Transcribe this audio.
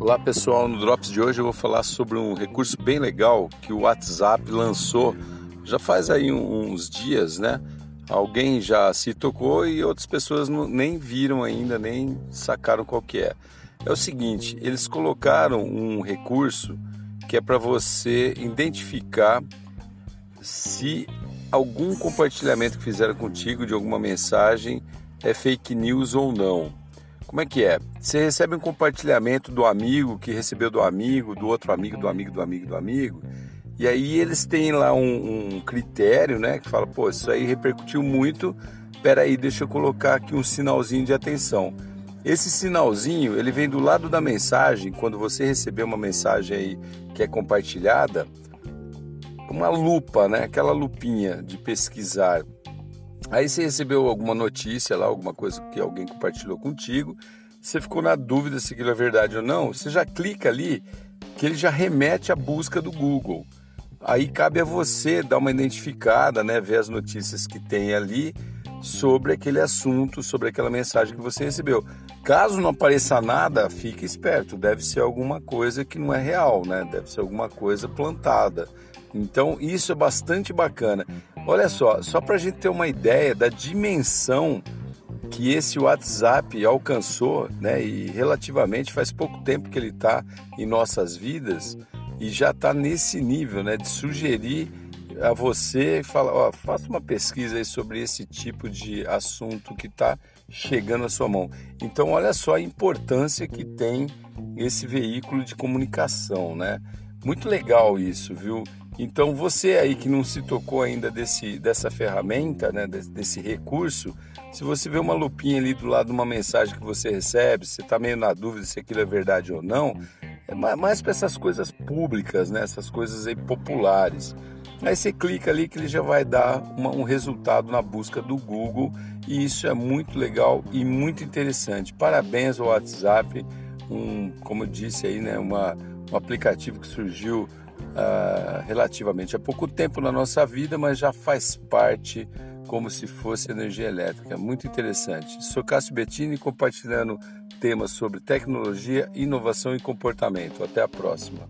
Olá pessoal, no Drops de hoje eu vou falar sobre um recurso bem legal que o WhatsApp lançou já faz aí uns dias, né? Alguém já se tocou e outras pessoas não, nem viram ainda, nem sacaram qual que é. É o seguinte, eles colocaram um recurso que é para você identificar se algum compartilhamento que fizeram contigo de alguma mensagem é fake news ou não. Como é que é? Você recebe um compartilhamento do amigo que recebeu do amigo, do outro amigo, do amigo, do amigo, do amigo. E aí eles têm lá um, um critério, né? Que fala, pô, isso aí repercutiu muito. Peraí, deixa eu colocar aqui um sinalzinho de atenção. Esse sinalzinho, ele vem do lado da mensagem, quando você receber uma mensagem aí que é compartilhada, uma lupa, né? Aquela lupinha de pesquisar Aí você recebeu alguma notícia lá, alguma coisa que alguém compartilhou contigo, você ficou na dúvida se aquilo é verdade ou não, você já clica ali que ele já remete à busca do Google. Aí cabe a você dar uma identificada, né, ver as notícias que tem ali sobre aquele assunto, sobre aquela mensagem que você recebeu. Caso não apareça nada, fique esperto, deve ser alguma coisa que não é real, né? Deve ser alguma coisa plantada. Então isso é bastante bacana. Olha só, só para a gente ter uma ideia da dimensão que esse WhatsApp alcançou, né? E relativamente faz pouco tempo que ele está em nossas vidas e já está nesse nível, né? De sugerir a você falar, ó, faça uma pesquisa aí sobre esse tipo de assunto que está chegando à sua mão. Então, olha só a importância que tem esse veículo de comunicação, né? Muito legal isso, viu? Então você aí que não se tocou ainda desse, dessa ferramenta, né, desse, desse recurso, se você vê uma lupinha ali do lado de uma mensagem que você recebe, você está meio na dúvida se aquilo é verdade ou não, é mais para essas coisas públicas, né, essas coisas aí populares. Aí você clica ali que ele já vai dar uma, um resultado na busca do Google e isso é muito legal e muito interessante. Parabéns ao WhatsApp, um, como eu disse aí, né, uma, um aplicativo que surgiu é, relativamente há pouco tempo na nossa vida, mas já faz parte como se fosse energia elétrica. Muito interessante. Sou Cássio Bettini compartilhando temas sobre tecnologia, inovação e comportamento. Até a próxima.